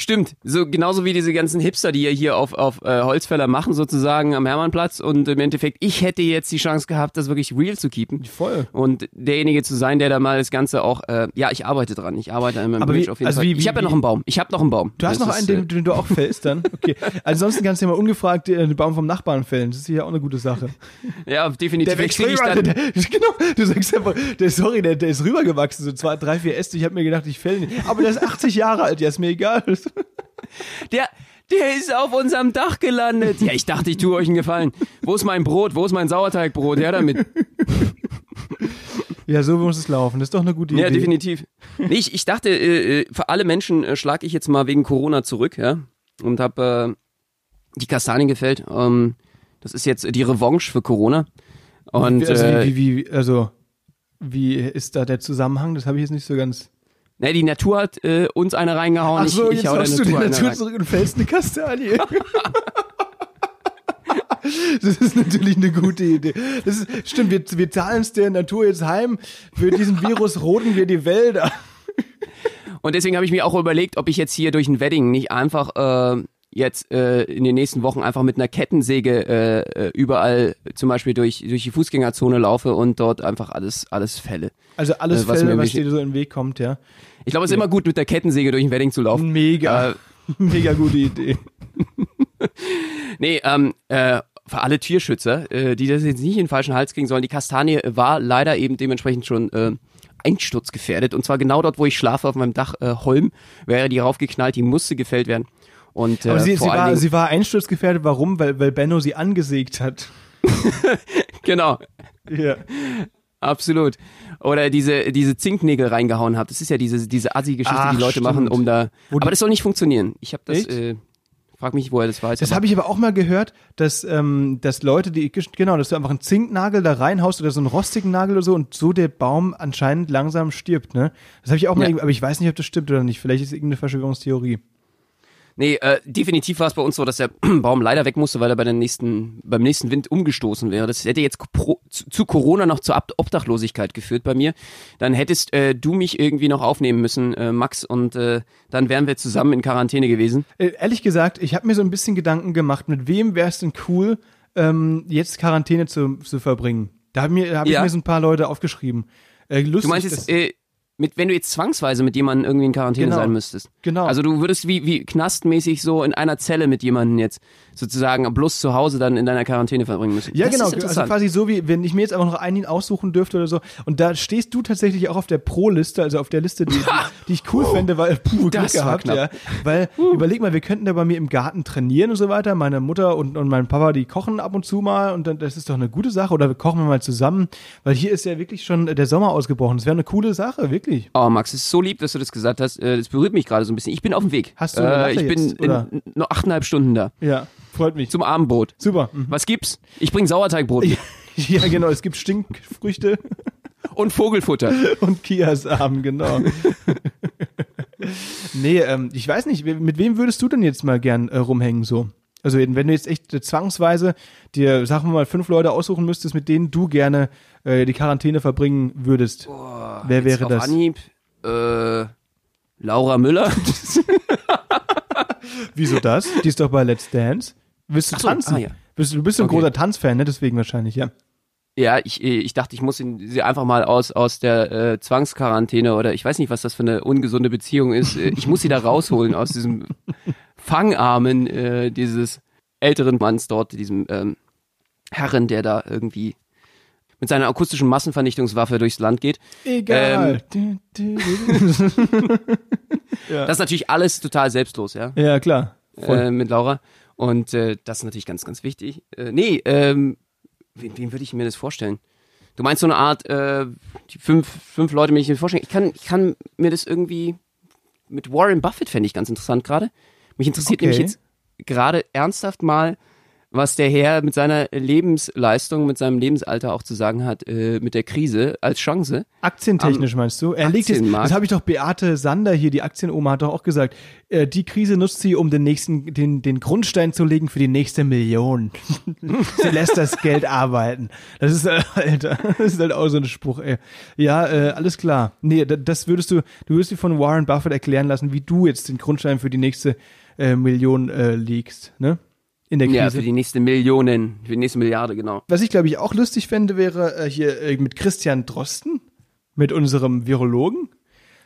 Stimmt, so genauso wie diese ganzen Hipster, die ja hier auf, auf äh, Holzfäller machen, sozusagen am Hermannplatz. Und im Endeffekt, ich hätte jetzt die Chance gehabt, das wirklich real zu keepen. Voll. Und derjenige zu sein, der da mal das Ganze auch, äh, ja, ich arbeite dran. Ich arbeite an meinem Aber Image auf jeden also Fall. wie- wie- ich habe ja noch einen Baum. Ich habe noch einen Baum. Du hast Das noch ist, einen, äh, den, den du auch fällst dann? Okay. Ansonsten kannst du ja mal ungefragt den Baum vom Nachbarn fällen. Das ist ja auch eine gute Sache. äh, Ja, definitiv. Krieg ich rüber, der, der, genau, du sagst einfach, der, sorry, der, der ist rübergewachsen, so zwei, drei, vier Äste. Ich habe mir gedacht, ich fäll ihn. Aber der ist 80 Jahre alt, ja, ist mir egal. Der, der ist auf unserem Dach gelandet. Ja, ich dachte, ich tue euch einen Gefallen. Wo ist mein Brot? Wo ist mein Sauerteigbrot? Ja, damit. Ja, so muss es laufen. Das ist doch eine gute Idee. Ja, definitiv. Nee, ich, ich dachte, äh, äh, für alle Menschen äh, schlage ich jetzt mal wegen Corona zurück, ja. Und habe äh, die Kastanien gefällt. Ähm, das ist jetzt die Revanche für Corona. Und also, äh, wie, wie, wie, also, wie ist da der Zusammenhang? Das habe ich jetzt nicht so ganz. Ne, die Natur hat äh, uns eine reingehauen. Ach so, ich, ich jetzt hast du die Natur zurück und fällst eine Kastanie. Das ist natürlich eine gute Idee. Das ist, stimmt, wir, wir zahlen es der Natur jetzt heim. Für diesen Virus roden wir die Wälder. Und deswegen habe ich mir auch überlegt, ob ich jetzt hier durch ein Wedding nicht einfach äh, jetzt äh, in den nächsten Wochen einfach mit einer Kettensäge äh, äh, überall zum Beispiel durch, durch die Fußgängerzone laufe und dort einfach alles, alles fälle. Also alles Äh, was Fälle, mir was dir so in den Weg kommt, ja. Ich glaube, es ist immer gut, mit der Kettensäge durch ein Wedding zu laufen. Mega. Äh, Mega gute Idee. Nee, ähm, äh, für alle Tierschützer, äh, die das jetzt nicht in den falschen Hals kriegen sollen, die Kastanie war leider eben dementsprechend schon äh, einsturzgefährdet. Und zwar genau dort, wo ich schlafe, auf meinem Dach äh, Holm, wäre die raufgeknallt, die musste gefällt werden. Und äh, Aber sie, sie, war, Dingen, sie war einsturzgefährdet. Warum? Weil, weil Benno sie angesägt hat. genau, Ja. absolut. Oder diese, diese Zinknägel reingehauen hat. Das ist ja diese, diese Assi-Geschichte, die Leute stimmt. machen, um da. Wo aber das soll nicht funktionieren. Ich habe das, Echt? äh, frag mich, wo er das weiß. Das habe ich aber auch mal gehört, dass, ähm, dass Leute, die, genau, dass du einfach einen Zinknagel da reinhaust oder so einen rostigen Nagel oder so und so der Baum anscheinend langsam stirbt, ne? Das habe ich auch mal, Ja. aber ich weiß nicht, ob das stimmt oder nicht. Vielleicht ist es irgendeine Verschwörungstheorie. Nee, äh, definitiv war es bei uns so, dass der Baum leider weg musste, weil er bei der nächsten, beim nächsten Wind umgestoßen wäre. Das hätte jetzt pro, zu, zu, Corona noch zur Obdachlosigkeit geführt bei mir. Dann hättest äh, du mich irgendwie noch aufnehmen müssen, äh, Max, und äh, dann wären wir zusammen in Quarantäne gewesen. Äh, ehrlich gesagt, ich habe mir so ein bisschen Gedanken gemacht, mit wem wäre es denn cool, ähm, jetzt Quarantäne zu, zu verbringen. Da habe hab ja. ich mir so ein paar Leute aufgeschrieben. Äh, lustig, du meinst jetzt, äh, mit, wenn du jetzt zwangsweise mit jemandem irgendwie in Quarantäne genau. sein müsstest. Genau. Also du würdest wie, wie knastmäßig so in einer Zelle mit jemandem jetzt sozusagen bloß zu Hause dann in deiner Quarantäne verbringen müssen. Ja, das genau. also quasi so wie, wenn ich mir jetzt einfach noch einen aussuchen dürfte oder so. Und da stehst du tatsächlich auch auf der Pro-Liste, also auf der Liste, die, die ich cool fände, weil, puh, Glück gehabt, ja. Weil, uh. überleg mal, wir könnten da bei mir im Garten trainieren und so weiter. Meine Mutter und, und mein Papa, die kochen ab und zu mal und dann, das ist doch eine gute Sache. Oder wir kochen mal zusammen, weil hier ist ja wirklich schon der Sommer ausgebrochen. Das wäre eine coole Sache, wirklich. Oh, Max, es ist so lieb, dass du das gesagt hast. Äh, das berührt mich gerade so ein bisschen. Ich bin auf dem Weg. Hast du äh, Ich bin jetzt, in, noch achteinhalb Stunden da. Ja, freut mich. Zum Abendbrot. Super. Mhm. Was gibt's? Ich bring Sauerteigbrot mit. ja, genau. Es gibt Stinkfrüchte. Und Vogelfutter. Und Kiasamen, genau. nee, ähm, ich weiß nicht, mit wem würdest du denn jetzt mal gern äh, rumhängen so? Also wenn du jetzt echt äh, zwangsweise dir, sagen wir mal, fünf Leute aussuchen müsstest, mit denen du gerne äh, die Quarantäne verbringen würdest, Boah, wer wäre das? Anhieb, äh, Laura Müller. Wieso das? Die ist doch bei Let's Dance. Willst du so, tanzen? Ah, ja. bist, du bist okay. ein großer Tanzfan, ne? Deswegen wahrscheinlich, ja. Ja, ich, ich dachte, ich muss sie einfach mal aus, aus der äh, Zwangsquarantäne oder ich weiß nicht, was das für eine ungesunde Beziehung ist. Äh, ich muss sie da rausholen aus diesem Fangarmen äh, dieses älteren Manns dort, diesem ähm, Herren, der da irgendwie mit seiner akustischen Massenvernichtungswaffe durchs Land geht. Egal. Ähm, ja. Das ist natürlich alles total selbstlos, ja. Ja, klar. Äh, mit Laura. Und äh, das ist natürlich ganz, ganz wichtig. Äh, nee, ähm, wen, wen würde ich mir das vorstellen? Du meinst so eine Art, äh, die fünf, fünf Leute, mir ich mir vorstellen. Ich kann, ich kann mir das irgendwie mit Warren Buffett fände ich ganz interessant gerade. Mich interessiert okay. nämlich jetzt gerade ernsthaft mal, was der Herr mit seiner Lebensleistung, mit seinem Lebensalter auch zu sagen hat, äh, mit der Krise als Chance. Aktientechnisch um, meinst du? Er legt jetzt, das habe ich doch Beate Sander hier, die Aktienoma, hat doch auch gesagt, äh, die Krise nutzt sie, um den nächsten, den, den Grundstein zu legen für die nächste Million. sie lässt das Geld arbeiten. Das ist, äh, Alter, das ist halt auch so ein Spruch, ey. Ja, äh, alles klar. Nee, das würdest du, du würdest dir von Warren Buffett erklären lassen, wie du jetzt den Grundstein für die nächste äh, Million äh, legst, ne? In der Krise. Ja, für die nächste Millionen, für die nächste Milliarde, genau. Was ich, glaube ich, auch lustig fände, wäre äh, hier äh, mit Christian Drosten, mit unserem Virologen.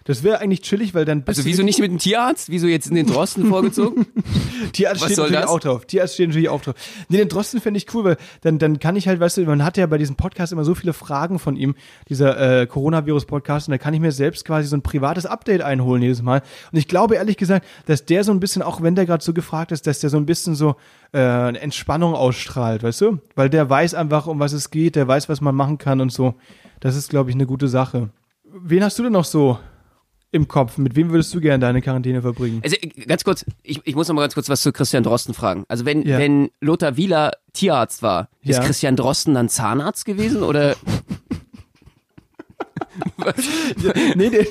Das wäre eigentlich chillig, weil dann. Also wieso nicht mit dem Tierarzt? Wieso jetzt in den Drosten vorgezogen? Tierarzt Was steht natürlich das? auch drauf. Tierarzt steht natürlich auch drauf. Nee, den Drosten fände ich cool, weil dann, dann kann ich halt, weißt du, man hat ja bei diesem Podcast immer so viele Fragen von ihm, dieser äh, Coronavirus-Podcast, und da kann ich mir selbst quasi so ein privates Update einholen jedes Mal. Und ich glaube ehrlich gesagt, dass der so ein bisschen, auch wenn der gerade so gefragt ist, dass der so ein bisschen so äh, eine Entspannung ausstrahlt, weißt du? Weil der weiß einfach, um was es geht, der weiß, was man machen kann und so. Das ist, glaube ich, eine gute Sache. Wen hast du denn noch so im Kopf? Mit wem würdest du gerne deine Quarantäne verbringen? Also ganz kurz, ich, ich muss noch mal ganz kurz was zu Christian Drosten fragen. Also wenn, ja. wenn Lothar Wieler Tierarzt war, ist ja. Christian Drosten dann Zahnarzt gewesen oder? ja, nee, der,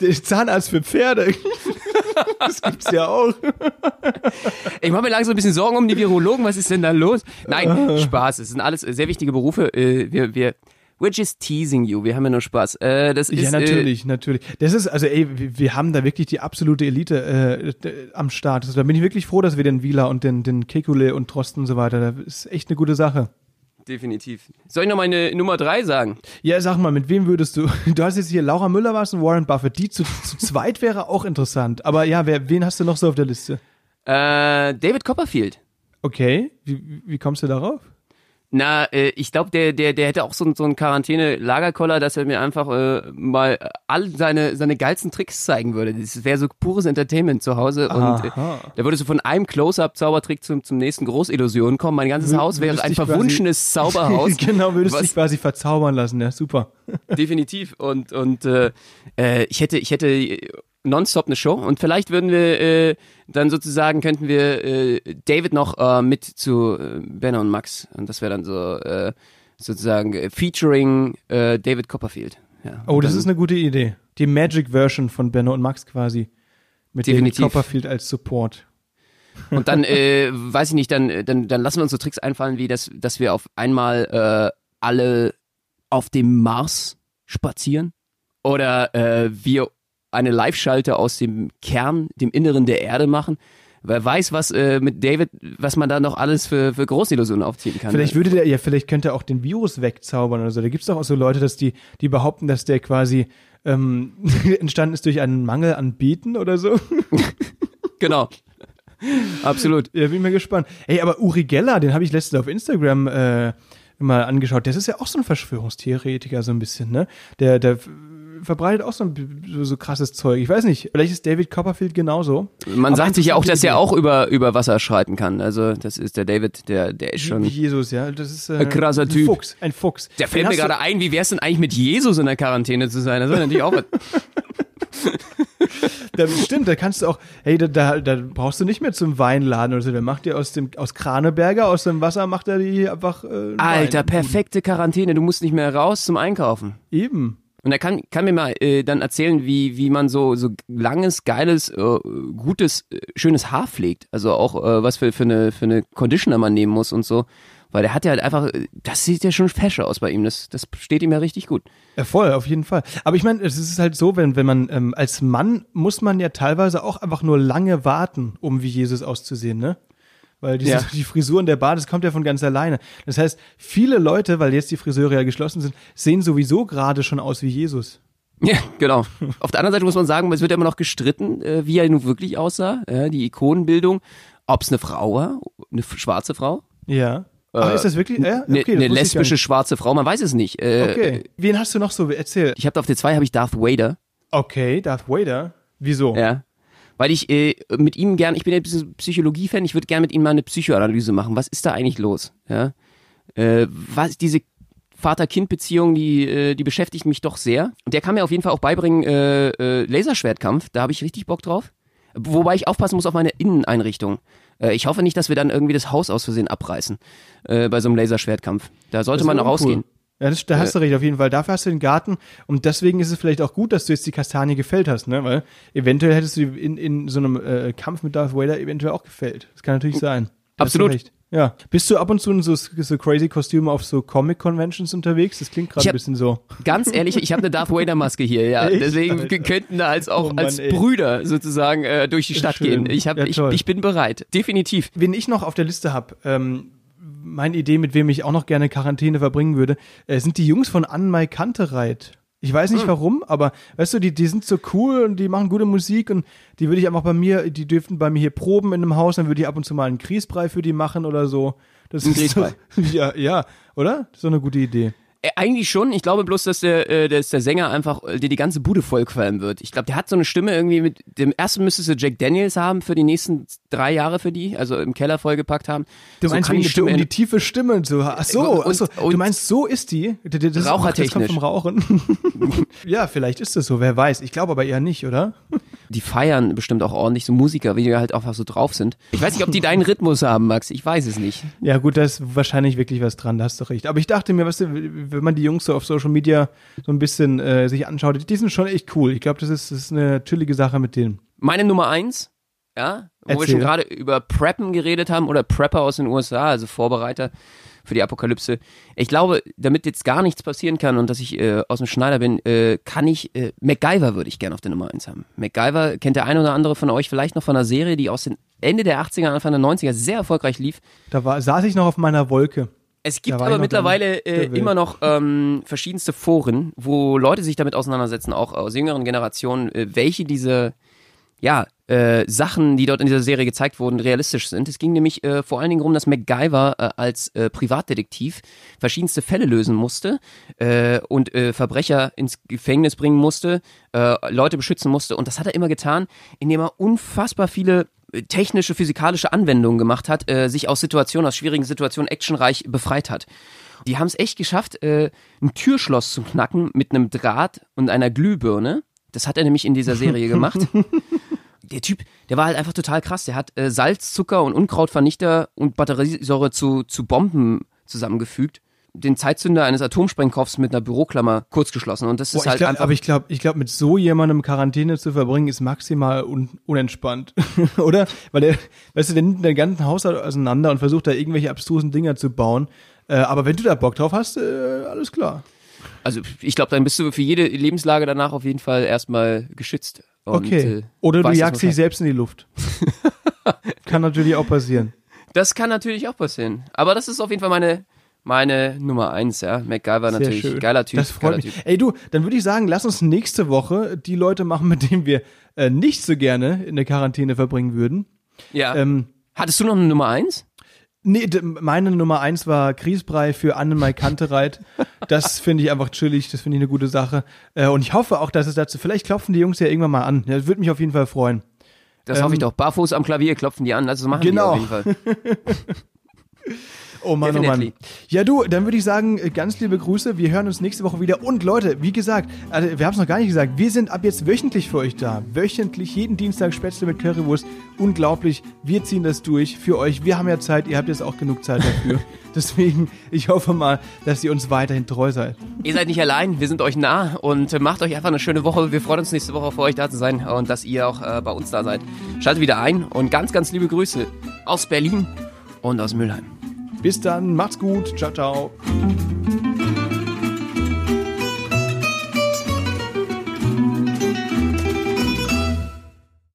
der Zahnarzt für Pferde. Das gibt's ja auch. Ich mache mir langsam ein bisschen Sorgen um die Virologen. Was ist denn da los? Nein, ah. Spaß. Es sind alles sehr wichtige Berufe. Äh, wir, wir, We're just teasing you. Wir haben ja nur Spaß. Äh, das ist, ja, natürlich, äh, natürlich. Das ist, also ey, wir haben da wirklich die absolute Elite äh, am Start. Also, da bin ich wirklich froh, dass wir den Wieler und den, den Kekule und Trosten und so weiter, das ist echt eine gute Sache. Definitiv. Soll ich noch meine Nummer drei sagen? Ja, sag mal, mit wem würdest du? Du hast jetzt hier Laura Müller was und Warren Buffett. Die zu, zu zweit wäre auch interessant. Aber ja, wer, wen hast du noch so auf der Liste? Äh, David Copperfield. Okay, wie, wie kommst du darauf? Na, äh, ich glaube, der, der, der hätte auch so, so einen Quarantäne-Lagerkoller, dass er mir einfach äh, mal all seine, seine geilsten Tricks zeigen würde. Das wäre so pures Entertainment zu Hause. Aha. Und äh, da würde so von einem Close-Up-Zaubertrick zum, zum nächsten Großillusion kommen. Mein ganzes Haus wäre ein verwunschenes Zauberhaus. genau, würdest was, dich quasi verzaubern lassen, ja, super. Definitiv. Und, und äh, äh ich hätte, ich hätte nonstop eine Show und vielleicht würden wir äh, dann sozusagen könnten wir äh, David noch äh, mit zu äh, Benno und Max und das wäre dann so äh, sozusagen äh, featuring äh, David Copperfield. Ja, oh, das ist eine gute Idee. Die Magic Version von Benno und Max quasi mit Definitiv. David Copperfield als Support. Und dann, äh, weiß ich nicht, dann, dann, dann lassen wir uns so Tricks einfallen, wie das, dass wir auf einmal äh, alle auf dem Mars spazieren. Oder äh, wir eine Live-Schalte aus dem Kern, dem Inneren der Erde machen. Wer weiß, was äh, mit David, was man da noch alles für, für Großillusionen aufziehen kann. Vielleicht würde der, ja, vielleicht könnte er auch den Virus wegzaubern oder so. Da gibt es doch auch so Leute, dass die, die behaupten, dass der quasi ähm, entstanden ist durch einen Mangel an Beten oder so. genau. Absolut. Ja, bin ich mal gespannt. Ey, aber Uri Geller, den habe ich letztens auf Instagram äh, mal angeschaut. Das ist ja auch so ein Verschwörungstheoretiker so ein bisschen, ne? Der, der verbreitet auch so, ein, so, so krasses Zeug. Ich weiß nicht, vielleicht ist David Copperfield genauso. Man sagt sich ja auch, dass er auch über, über Wasser schreiten kann. Also das ist der David, der, der ist schon Jesus, ja. Das ist äh, ein krasser ein Typ. Fuchs, ein Fuchs. Der fällt mir gerade ein, wie wär's denn eigentlich mit Jesus in der Quarantäne zu sein? Das wäre natürlich auch was. Da, stimmt, da kannst du auch, hey, da, da, da brauchst du nicht mehr zum Weinladen oder so. Der macht dir aus dem aus Kraneberger, aus dem Wasser macht er die einfach. Äh, Alter, Wein. perfekte Quarantäne. Du musst nicht mehr raus zum Einkaufen. Eben. Und er kann, kann mir mal äh, dann erzählen, wie, wie man so, so langes, geiles, äh, gutes, äh, schönes Haar pflegt. Also auch, äh, was für, für, eine, für eine Conditioner man nehmen muss und so. Weil der hat ja halt einfach, äh, das sieht ja schon fesch aus bei ihm. Das, das steht ihm ja richtig gut. Ja, voll, auf jeden Fall. Aber ich meine, es ist halt so, wenn, wenn man ähm, als Mann muss man ja teilweise auch einfach nur lange warten, um wie Jesus auszusehen, ne? Weil diese, Ja. die Frisuren der Bart, das kommt ja von ganz alleine. Das heißt, viele Leute, weil jetzt die Friseure ja geschlossen sind, sehen sowieso gerade schon aus wie Jesus. Ja, genau. Auf der anderen Seite muss man sagen, es wird ja immer noch gestritten, äh, wie er nun wirklich aussah. Die Ikonenbildung. Ob es eine Frau war, eine schwarze Frau, Ja. Ach, ist das wirklich? Ja? eine, Okay, eine gar lesbische schwarze Frau, man weiß es nicht. Äh. Okay. Wen hast du noch so? Erzähl. Ich habe auf der 2 habe ich Darth Vader. Okay, Darth Vader. Wieso? Ja. Weil ich äh, mit ihm gern, ich bin ja ein bisschen Psychologie-Fan, ich würde gern mit ihm mal eine Psychoanalyse machen. Was ist da eigentlich los? Ja. Äh, was diese Vater-Kind-Beziehung, die, äh, die beschäftigt mich doch sehr. Und der kann mir auf jeden Fall auch beibringen, äh, äh, Laserschwertkampf, da habe ich richtig Bock drauf. Wobei ich aufpassen muss auf meine Inneneinrichtung. Äh, ich hoffe nicht, dass wir dann irgendwie das Haus aus Versehen abreißen äh, bei so einem Laserschwertkampf. Da sollte man noch rausgehen. Ja, das, da hast du recht, auf jeden Fall. Dafür hast du den Garten und deswegen ist es vielleicht auch gut, dass du jetzt die Kastanie gefällt hast, ne? Weil eventuell hättest du in, in so einem äh, Kampf mit Darth Vader eventuell auch gefällt. Das kann natürlich sein. Da Absolut. Ja. Bist du ab und zu in so, so crazy Kostüme auf so Comic-Conventions unterwegs? Das klingt gerade ein bisschen so. Ganz ehrlich, ich habe eine Darth Vader Maske hier, ja. Echt? Deswegen Alter. könnten da als auch Oh Mann, als ey. Brüder sozusagen äh, durch die Stadt Schön. gehen. Ich, hab, Ja, ich, ich bin bereit, definitiv. Wen ich noch auf der Liste habe, ähm, meine Idee, mit wem ich auch noch gerne Quarantäne verbringen würde, äh, sind die Jungs von Anmai Kantereit. Ich weiß nicht warum, aber weißt du, die, die sind so cool und die machen gute Musik und die würde ich einfach bei mir, die dürften bei mir hier proben in einem Haus, dann würde ich ab und zu mal einen Grießbrei für die machen oder so. Das Ein ist so, Grießbrei? ja, ja, oder? Das ist doch eine gute Idee. Äh, eigentlich schon. Ich glaube bloß, dass der, äh, dass der Sänger einfach äh, dir die ganze Bude vollqualmen wird. Ich glaube, der hat so eine Stimme irgendwie mit dem ersten müsstest du Jack Daniels haben für die nächsten drei Jahre für die, also im Keller vollgepackt haben. Du So meinst wegen die um Stimme die tiefe Stimme und so. Ach so, Und- ach so. du meinst, so ist die? Das, das, das kommt Rauchertechnisch. vom Rauchen. ja, vielleicht ist das so, wer weiß. Ich glaube aber eher nicht, oder? Die feiern bestimmt auch ordentlich, so Musiker, wie die halt einfach so drauf sind. Ich weiß nicht, ob die deinen Rhythmus haben, Max. Ich weiß es nicht. Ja, gut, da ist wahrscheinlich wirklich was dran, da hast du recht. Aber ich dachte mir, weißt du, wenn man die Jungs so auf Social Media so ein bisschen äh, sich anschaut, die sind schon echt cool. Ich glaube, das ist, das ist eine chillige Sache mit denen. Meine Nummer eins, ja, wo wir Erzähl. schon gerade über Preppen geredet haben oder Prepper aus den USA, also Vorbereiter für die Apokalypse. Ich glaube, damit jetzt gar nichts passieren kann und dass ich äh, aus dem Schneider bin, äh, kann ich, äh, MacGyver würde ich gerne auf der Nummer eins haben. MacGyver kennt der ein oder andere von euch vielleicht noch von einer Serie, die aus den Ende der 80er, Anfang der 90er sehr erfolgreich lief. Da war, saß ich noch auf meiner Wolke. Es gibt aber mittlerweile äh, immer noch ähm, verschiedenste Foren, wo Leute sich damit auseinandersetzen, auch aus jüngeren Generationen, äh, welche diese ja, äh, Sachen, die dort in dieser Serie gezeigt wurden, realistisch sind. Es ging nämlich äh, vor allen Dingen darum, dass MacGyver äh, als äh, Privatdetektiv verschiedenste Fälle lösen musste äh, und äh, Verbrecher ins Gefängnis bringen musste, äh, Leute beschützen musste. Und das hat er immer getan, indem er unfassbar viele äh, technische, physikalische Anwendungen gemacht hat, äh, sich aus Situationen, aus schwierigen Situationen actionreich befreit hat. Die haben es echt geschafft, äh, ein Türschloss zu knacken mit einem Draht und einer Glühbirne. Das hat er nämlich in dieser Serie gemacht. Der Typ, der war halt einfach total krass. Der hat äh, Salz, Zucker und Unkrautvernichter und Batteriesäure zu, zu Bomben zusammengefügt. den Zeitzünder eines Atomsprengkopfs mit einer Büroklammer kurzgeschlossen. Und das ist Boah, halt glaub, einfach. aber ich glaube, ich glaube, mit so jemandem Quarantäne zu verbringen, ist maximal un unentspannt, oder? Weil der, weißt du, der nimmt den ganzen Haushalt auseinander und versucht da irgendwelche abstrusen Dinger zu bauen. Äh, aber wenn du da Bock drauf hast, äh, alles klar. Also ich glaube, dann bist du für jede Lebenslage danach auf jeden Fall erstmal geschützt. Und, Okay. äh, Oder du jagst dich selbst in die Luft. Kann natürlich auch passieren. Das kann natürlich auch passieren. Aber das ist auf jeden Fall meine, meine Nummer eins, ja. MacGyver Sehr natürlich. schön. Geiler Typ. Das freut mich. Typ. Ey du, dann würde ich sagen, lass uns nächste Woche die Leute machen, mit denen wir äh, nicht so gerne in der Quarantäne verbringen würden. Ja. Ähm, Hattest du noch eine Nummer eins? Nee, meine Nummer eins war Grießbrei für Annemai Kantereit. Das finde ich einfach chillig, das finde ich eine gute Sache. Äh, und ich hoffe auch, dass es dazu, vielleicht klopfen die Jungs ja irgendwann mal an. Das würde mich auf jeden Fall freuen. Das Ähm, hoffe ich doch. Barfuß am Klavier klopfen die an. Also machen Genau. die auf jeden Fall. Oh Mann, oh. Mann. Ja, du, dann würde ich sagen, äh, ganz liebe Grüße. Wir hören uns nächste Woche wieder. Und Leute, wie gesagt, also wir haben es noch gar nicht gesagt, wir sind ab jetzt wöchentlich für euch da. Wöchentlich, jeden Dienstag Spätzle mit Currywurst. Unglaublich. Wir ziehen das durch für euch. Wir haben ja Zeit, ihr habt jetzt auch genug Zeit dafür. Deswegen, ich hoffe mal, dass ihr uns weiterhin treu seid. Ihr seid nicht allein, wir sind euch nah und äh, macht euch einfach eine schöne Woche. Wir freuen uns nächste Woche für euch da zu sein und dass ihr auch äh, bei uns da seid. Schaltet wieder ein und ganz, ganz liebe Grüße aus Berlin und aus Mülheim. Bis dann, macht's gut. Ciao, ciao.